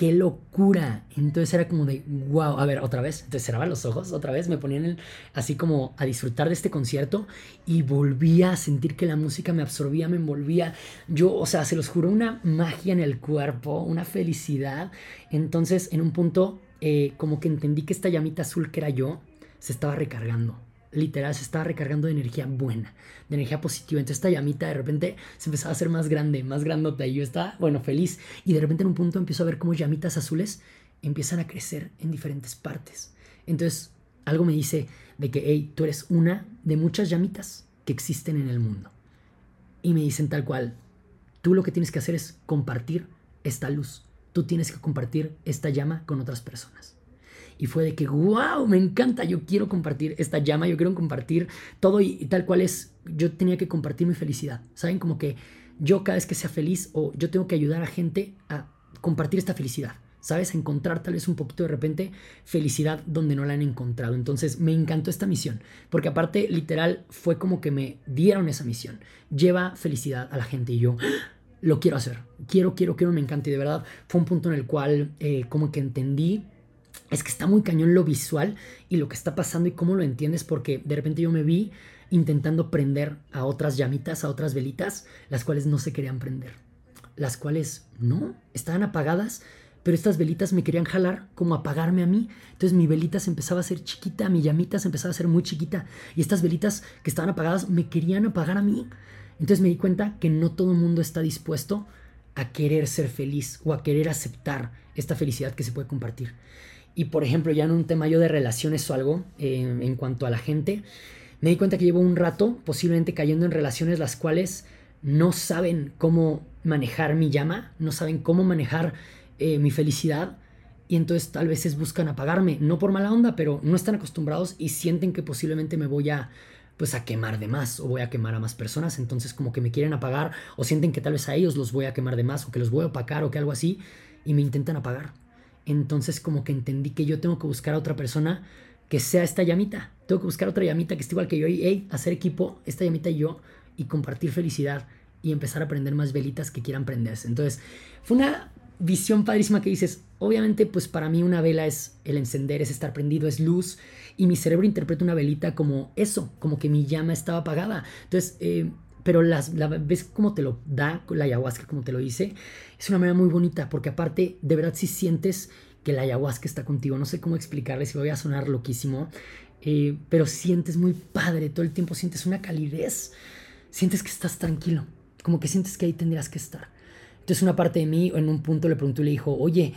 qué locura. Entonces era como de, wow, a ver, otra vez. Entonces cerraba los ojos, otra vez me ponían así como a disfrutar de este concierto y volvía a sentir que la música me absorbía, me envolvía. Yo, o sea, se los juro, una magia en el cuerpo, una felicidad. Entonces, en un punto, eh, como que entendí que esta llamita azul que era yo, se estaba recargando literal se estaba recargando de energía buena, de energía positiva. Entonces esta llamita de repente se empezaba a hacer más grande, más grandota y yo estaba, bueno, feliz. Y de repente en un punto empiezo a ver cómo llamitas azules empiezan a crecer en diferentes partes. Entonces algo me dice de que, hey, tú eres una de muchas llamitas que existen en el mundo. Y me dicen tal cual, tú lo que tienes que hacer es compartir esta luz. Tú tienes que compartir esta llama con otras personas y fue de que, wow, me encanta, yo quiero compartir esta llama, yo quiero compartir todo y, tal cual es, yo tenía que compartir mi felicidad, ¿saben? Como que yo cada vez que sea feliz o yo tengo que ayudar a gente a compartir esta felicidad. ¿Sabes? Encontrar tal vez un poquito de repente felicidad donde no la han encontrado. Entonces me encantó esta misión, porque aparte literal fue como que me dieron esa misión. Lleva felicidad a la gente y yo ¡ah! lo quiero hacer. Quiero, quiero, quiero, me encanta. Y de verdad fue un punto en el cual eh, como que entendí es que está muy cañón lo visual y lo que está pasando y cómo lo entiendes, porque de repente yo me vi intentando prender a otras llamitas, a otras velitas, las cuales no se querían prender. Las cuales no, estaban apagadas, pero estas velitas me querían jalar como apagarme a mí. Entonces mi velita se empezaba a hacer chiquita, mi llamita se empezaba a hacer muy chiquita y estas velitas que estaban apagadas me querían apagar a mí. Entonces me di cuenta que no todo el mundo está dispuesto a querer ser feliz o a querer aceptar esta felicidad que se puede compartir. Y por ejemplo, ya en un tema yo de relaciones o algo, eh, en cuanto a la gente, me di cuenta que llevo un rato posiblemente cayendo en relaciones las cuales no saben cómo manejar mi llama, no saben cómo manejar eh, mi felicidad y entonces tal vez buscan apagarme, no por mala onda, pero no están acostumbrados y sienten que posiblemente me voy a pues a quemar de más o voy a quemar a más personas, entonces como que me quieren apagar o sienten que tal vez a ellos los voy a quemar de más o que los voy a opacar o que algo así y me intentan apagar. Entonces como que entendí que yo tengo que buscar a otra persona que sea esta llamita. Tengo que buscar otra llamita que esté igual que yo y hacer equipo, esta llamita y yo, y compartir felicidad y empezar a aprender más velitas que quieran prenderse. Entonces, fue una visión padrísima que dices, obviamente pues para mí una vela es el encender, es estar prendido, es luz, y mi cerebro interpreta una velita como eso, como que mi llama estaba apagada. Entonces, eh, pero las, la ves como te lo da la ayahuasca, como te lo dice, es una manera muy bonita, porque aparte, de verdad, si sientes que la ayahuasca está contigo, no sé cómo explicarles, si voy a sonar loquísimo, eh, pero sientes muy padre, todo el tiempo sientes una calidez, sientes que estás tranquilo, como que sientes que ahí tendrías que estar. Entonces una parte de mí en un punto le preguntó y le dijo, oye,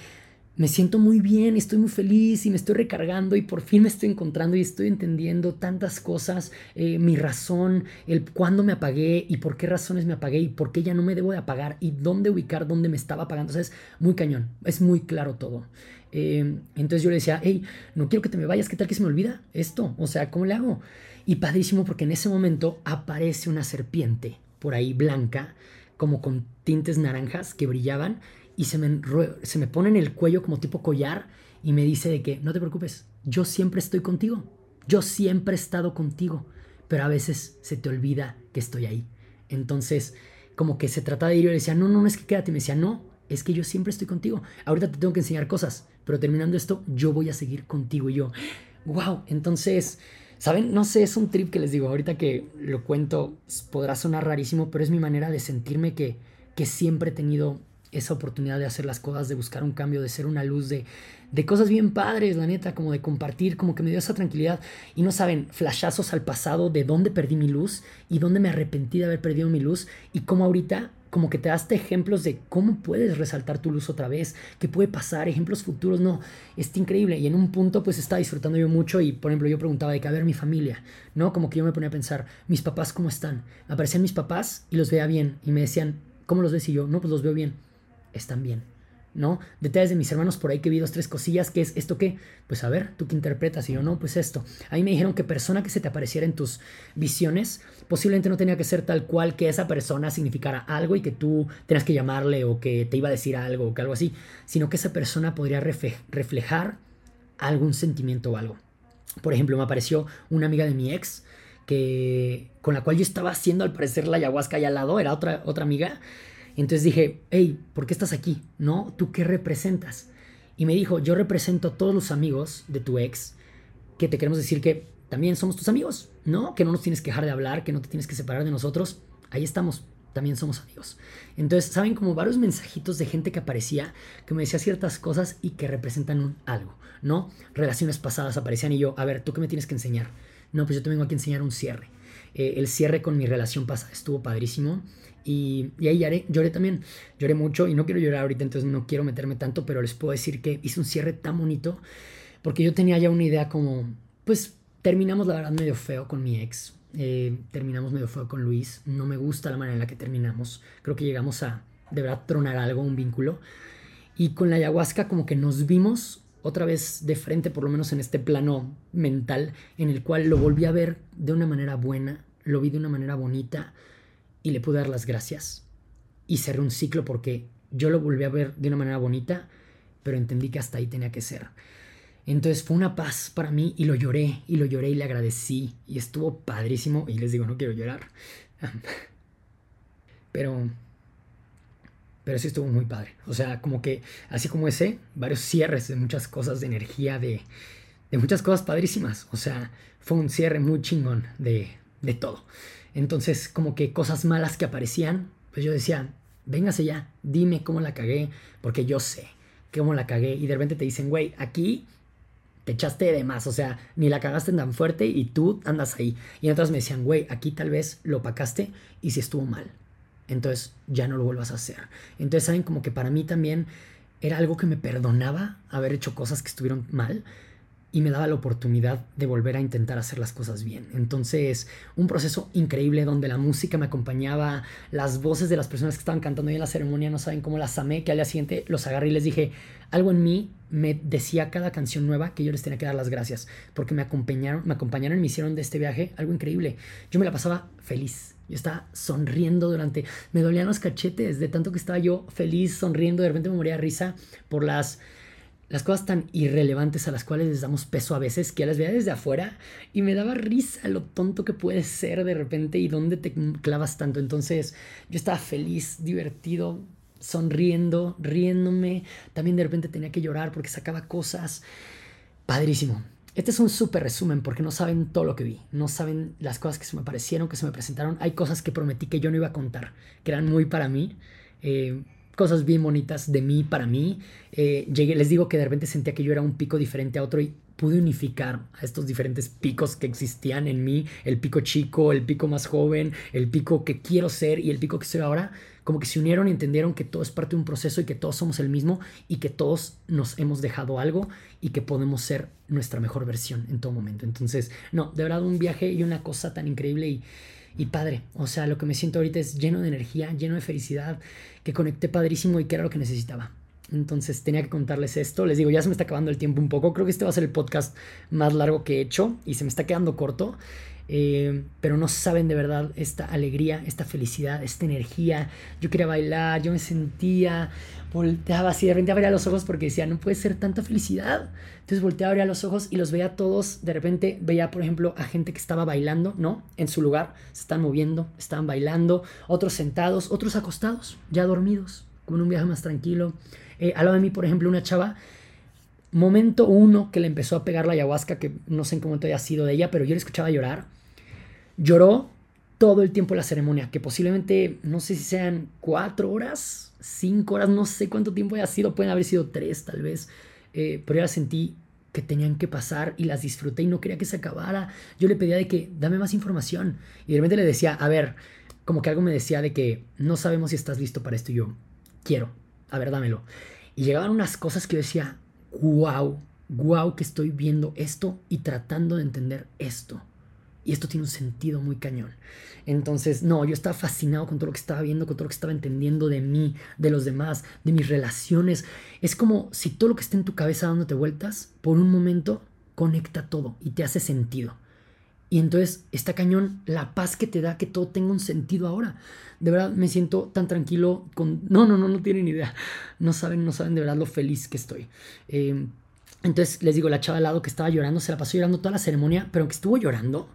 me siento muy bien, estoy muy feliz y me estoy recargando y por fin me estoy encontrando y estoy entendiendo tantas cosas, eh, mi razón, el cuándo me apagué y por qué razones me apagué y por qué ya no me debo de apagar y dónde ubicar dónde me estaba apagando. O sea, es muy cañón, es muy claro todo. Eh, entonces yo le decía, hey, no quiero que te me vayas, ¿qué tal que se me olvida esto? O sea, ¿cómo le hago? Y padrísimo porque en ese momento aparece una serpiente por ahí blanca, como con tintes naranjas que brillaban y se me, se me pone en el cuello como tipo collar y me dice de que no te preocupes, yo siempre estoy contigo, yo siempre he estado contigo, pero a veces se te olvida que estoy ahí. Entonces, como que se trata de ir y le decía, no, no, no es que quédate, me decía, no, es que yo siempre estoy contigo, ahorita te tengo que enseñar cosas, pero terminando esto, yo voy a seguir contigo y yo, wow, entonces... ¿Saben? No sé, es un trip que les digo, ahorita que lo cuento podrá sonar rarísimo, pero es mi manera de sentirme que, que siempre he tenido esa oportunidad de hacer las cosas, de buscar un cambio, de ser una luz, de, de cosas bien padres, la neta, como de compartir, como que me dio esa tranquilidad. Y no saben, flashazos al pasado de dónde perdí mi luz y dónde me arrepentí de haber perdido mi luz y cómo ahorita como que te daste ejemplos de cómo puedes resaltar tu luz otra vez, qué puede pasar, ejemplos futuros, no, está increíble. Y en un punto pues estaba disfrutando yo mucho y por ejemplo yo preguntaba de qué a ver mi familia, ¿no? Como que yo me ponía a pensar, mis papás cómo están. Aparecían mis papás y los veía bien y me decían, ¿cómo los ves? Y yo, no, pues los veo bien, están bien. ¿no? Detalles de mis hermanos por ahí que vi dos, tres cosillas, ¿qué es esto qué? Pues a ver, ¿tú qué interpretas? Y yo, no, pues esto. Ahí me dijeron que persona que se te apareciera en tus visiones, posiblemente no tenía que ser tal cual que esa persona significara algo y que tú tenías que llamarle o que te iba a decir algo o que algo así, sino que esa persona podría reflejar algún sentimiento o algo. Por ejemplo, me apareció una amiga de mi ex que con la cual yo estaba haciendo al parecer la ayahuasca allá al lado, era otra, otra amiga, entonces dije, hey, ¿por qué estás aquí? ¿No? ¿Tú qué representas? Y me dijo, yo represento a todos los amigos de tu ex que te queremos decir que también somos tus amigos, ¿no? Que no nos tienes que dejar de hablar, que no te tienes que separar de nosotros. Ahí estamos, también somos amigos. Entonces, saben como varios mensajitos de gente que aparecía, que me decía ciertas cosas y que representan un algo, ¿no? Relaciones pasadas aparecían y yo, a ver, ¿tú qué me tienes que enseñar? No, pues yo te vengo aquí a enseñar un cierre. Eh, el cierre con mi relación pasada estuvo padrísimo. Y, ahí lloré, lloré también. Lloré mucho y no quiero llorar ahorita, entonces no quiero meterme tanto, pero les puedo decir que hice un cierre tan bonito porque yo tenía ya una idea como, pues terminamos la verdad medio feo con mi ex. Eh, terminamos medio feo con Luis. No me gusta la manera en la que terminamos. Creo que llegamos a de verdad tronar algo, un vínculo. Y con la ayahuasca como que nos vimos otra vez de frente, por lo menos en este plano mental, en el cual lo volví a ver de una manera buena, lo vi de una manera bonita y le pude dar las gracias y cerré un ciclo porque yo lo volví a ver de una manera bonita, pero entendí que hasta ahí tenía que ser. Entonces fue una paz para mí y lo lloré y lo lloré y le agradecí y estuvo padrísimo y les digo, no quiero llorar. Pero pero sí estuvo muy padre. O sea, como que así como ese, varios cierres de muchas cosas de energía, de, de muchas cosas padrísimas. O sea, fue un cierre muy chingón de, de todo. Entonces, como que cosas malas que aparecían, pues yo decía, véngase ya, dime cómo la cagué, porque yo sé cómo la cagué. Y de repente te dicen, güey, aquí te echaste de más, o sea, ni la cagaste tan fuerte y tú andas ahí. Y otras me decían, güey, aquí tal vez lo pacaste y si estuvo mal. Entonces ya no lo vuelvas a hacer. Entonces, saben, como que para mí también era algo que me perdonaba haber hecho cosas que estuvieron mal, y me daba la oportunidad de volver a intentar hacer las cosas bien. Entonces, un proceso increíble donde la música me acompañaba, las voces de las personas que estaban cantando ahí en la ceremonia no saben cómo las amé, que al día siguiente los agarré y les dije, algo en mí me decía cada canción nueva que yo les tenía que dar las gracias, porque me acompañaron, me acompañaron y me hicieron de este viaje algo increíble. Yo me la pasaba feliz. Yo estaba sonriendo durante, me dolían los cachetes de tanto que estaba yo feliz, sonriendo, de repente me moría de risa por las las cosas tan irrelevantes a las cuales les damos peso a veces que las veía desde afuera y me daba risa lo tonto que puede ser de repente y dónde te clavas tanto. Entonces yo estaba feliz, divertido, sonriendo, riéndome. También de repente tenía que llorar porque sacaba cosas. Padrísimo. Este es un súper resumen porque no saben todo lo que vi, no saben las cosas que se me parecieron, que se me presentaron. Hay cosas que prometí que yo no iba a contar, que eran muy para mí. Eh, cosas bien bonitas de mí para mí. Eh, llegué, les digo que de repente sentía que yo era un pico diferente a otro y pude unificar a estos diferentes picos que existían en mí, el pico chico, el pico más joven, el pico que quiero ser y el pico que soy ahora, como que se unieron y entendieron que todo es parte de un proceso y que todos somos el mismo y que todos nos hemos dejado algo y que podemos ser nuestra mejor versión en todo momento. Entonces, no, de verdad un viaje y una cosa tan increíble y y padre. O sea, lo que me siento ahorita es lleno de energía, lleno de felicidad, que conecté padrísimo y que era lo que necesitaba. Entonces tenía que contarles esto. Les digo, ya se me está acabando el tiempo un poco. Creo que este va a ser el podcast más largo que he hecho y se me está quedando corto. Eh, pero no saben de verdad esta alegría, esta felicidad, esta energía. Yo quería bailar, yo me sentía, volteaba así, de repente abría los ojos porque decía, no puede ser tanta felicidad. Entonces volteaba, abría los ojos y los veía todos. De repente veía, por ejemplo, a gente que estaba bailando, ¿no? En su lugar, se están moviendo, estaban bailando, otros sentados, otros acostados, ya dormidos, con un viaje más tranquilo. Eh, de mí, por ejemplo, una chava momento uno que le empezó a pegar la ayahuasca, que no sé en cómo te haya sido de ella, pero yo le escuchaba llorar. Lloró todo el tiempo de la ceremonia, que posiblemente, no sé si sean cuatro horas, cinco horas, no sé cuánto tiempo haya sido, pueden haber sido tres tal vez, eh, pero ya sentí que tenían que pasar y las disfruté y no quería que se acabara. Yo le pedía de que dame más información y de repente le decía, a ver, como que algo me decía de que no sabemos si estás listo para esto y yo quiero, a ver, dámelo. Y llegaban unas cosas que yo decía, wow, wow que estoy viendo esto y tratando de entender esto. Y esto tiene un sentido muy cañón. Entonces, no, yo estaba fascinado con todo lo que estaba viendo, con todo lo que estaba entendiendo de mí, de los demás, de mis relaciones. Es como si todo lo que está en tu cabeza dándote vueltas, por un momento conecta todo y te hace sentido. Y entonces está cañón la paz que te da que todo tenga un sentido ahora. De verdad me siento tan tranquilo con... No, no, no, no tienen idea. No saben, no saben de verdad lo feliz que estoy. Eh, entonces les digo, la chava al lado que estaba llorando, se la pasó llorando toda la ceremonia, pero aunque estuvo llorando,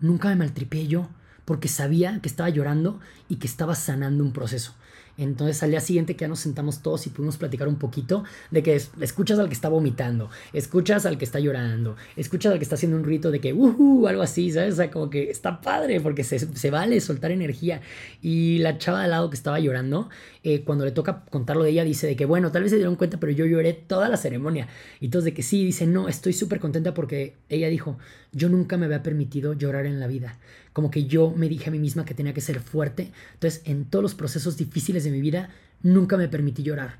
nunca me maltripié yo, porque sabía que estaba llorando y que estaba sanando un proceso. Entonces al día siguiente que ya nos sentamos todos y pudimos platicar un poquito de que escuchas al que está vomitando, escuchas al que está llorando, escuchas al que está haciendo un rito de que, uh, algo así, ¿sabes? O sea, como que está padre porque se, se vale soltar energía. Y la chava al lado que estaba llorando, eh, cuando le toca contarlo de ella, dice de que, bueno, tal vez se dieron cuenta, pero yo lloré toda la ceremonia. Y todos de que sí, dice, no, estoy súper contenta porque ella dijo, yo nunca me había permitido llorar en la vida como que yo me dije a mí misma que tenía que ser fuerte. Entonces, en todos los procesos difíciles de mi vida, nunca me permití llorar.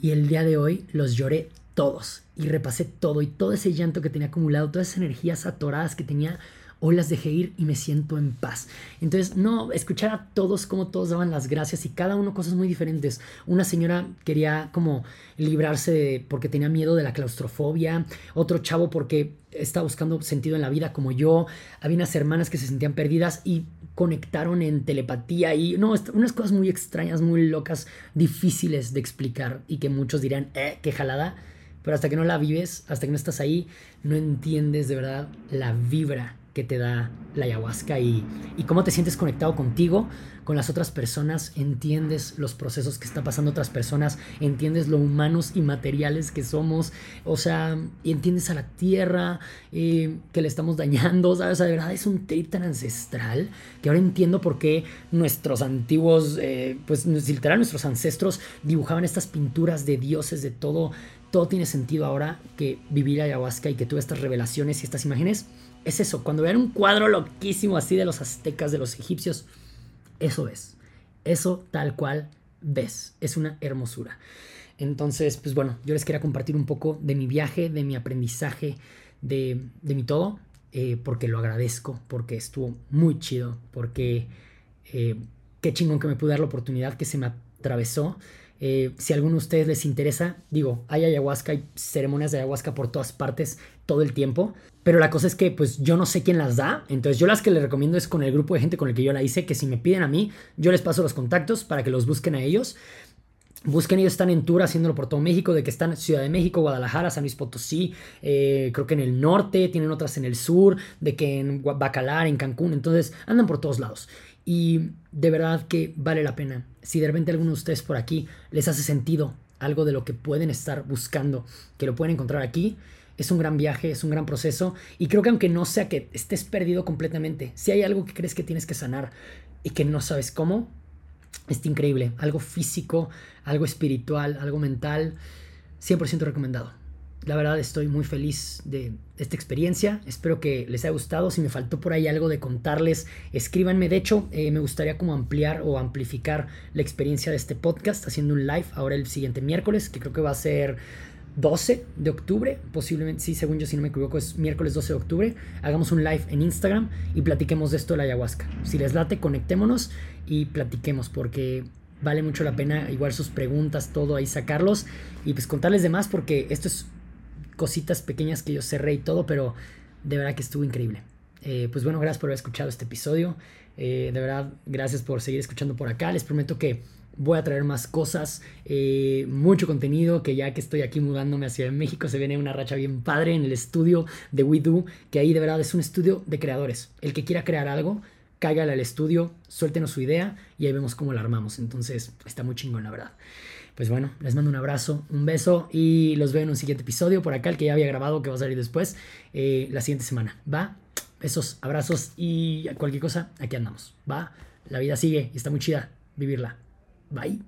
Y el día de hoy los lloré todos y repasé todo y todo ese llanto que tenía acumulado, todas esas energías atoradas que tenía, hoy las dejé ir y me siento en paz. Entonces, no, escuchar a todos como todos daban las gracias y cada uno cosas muy diferentes. Una señora quería como librarse porque tenía miedo de la claustrofobia, otro chavo porque estaba buscando sentido en la vida como yo, había unas hermanas que se sentían perdidas y conectaron en telepatía y no, unas cosas muy extrañas, muy locas, difíciles de explicar y que muchos dirán, eh, qué jalada. Pero hasta que no la vives, hasta que no estás ahí, no entiendes de verdad la vibra que te da la ayahuasca y, y, cómo te sientes conectado contigo, con las otras personas, entiendes los procesos que están pasando otras personas, entiendes lo humanos y materiales que somos, o sea, y entiendes a la tierra eh, que le estamos dañando, ¿sabes? O sea, de verdad es un trip tan ancestral que ahora entiendo por qué nuestros antiguos, eh, pues literal nuestros ancestros dibujaban estas pinturas de dioses, de todo, todo tiene sentido ahora que vivir ayahuasca y que tuve estas revelaciones y estas imágenes es eso, cuando vean un cuadro loquísimo así de los aztecas, de los egipcios, eso es. Eso tal cual ves. Es una hermosura. Entonces, pues bueno, yo les quería compartir un poco de mi viaje, de mi aprendizaje, de, mi todo, eh, porque lo agradezco, porque estuvo muy chido, porque eh, qué chingón que me pude dar la oportunidad que se me atravesó eh, si a alguno de ustedes les interesa, digo, hay ayahuasca, hay ceremonias de ayahuasca por todas partes todo el tiempo. Pero la cosa es que pues yo no sé quién las da. Entonces yo las que les recomiendo es con el grupo de gente con el que yo la hice, que si me piden a mí, yo les paso los contactos para que los busquen a ellos. Busquen, ellos están en tour haciéndolo por todo México, de que están Ciudad de México, Guadalajara, San Luis Potosí, eh, creo que en el norte, tienen otras en el sur, de que en Bacalar, en Cancún, entonces andan por todos lados. Y de verdad que vale la pena. Si de repente alguno de ustedes por aquí les hace sentido algo de lo que pueden estar buscando, que lo pueden encontrar aquí, es un gran viaje, es un gran proceso. Y creo que aunque no sea que estés perdido completamente, si hay algo que crees que tienes que sanar y que no sabes cómo, es increíble. Algo físico, algo espiritual, algo mental, 100% recomendado la verdad estoy muy feliz de esta experiencia. Espero que les haya gustado. Si me faltó por ahí algo de contarles, escríbanme. De hecho, eh, me gustaría como ampliar o amplificar la experiencia de este podcast haciendo un live ahora el siguiente miércoles, que creo que va a ser 12 de octubre, posiblemente, sí, según yo, si no me equivoco, es miércoles 12 de octubre. Hagamos un live en Instagram y platiquemos de esto de la ayahuasca. Si les late, conectémonos y platiquemos porque vale mucho la pena igual sus preguntas, todo ahí sacarlos y pues contarles de más porque esto es cositas pequeñas que yo cerré y todo, pero de verdad que estuvo increíble. Eh, pues bueno, gracias por haber escuchado este episodio. Eh, de verdad, gracias por seguir escuchando por acá. Les prometo que voy a traer más cosas, eh, mucho contenido, que ya que estoy aquí mudándome hacia México, se viene una racha bien padre en el estudio de We Do, que ahí de verdad es un estudio de creadores. El que quiera crear algo, cáigale al estudio, suéltenos su idea y ahí vemos cómo la armamos. Entonces, está muy chingón, la verdad. Pues bueno, les mando un abrazo, un beso y los veo en un siguiente episodio por acá, el que ya había grabado, que va a salir después, eh, la siguiente semana. ¿Va? Besos, abrazos y cualquier cosa, aquí andamos. Va, la vida sigue y está muy chida vivirla. Bye.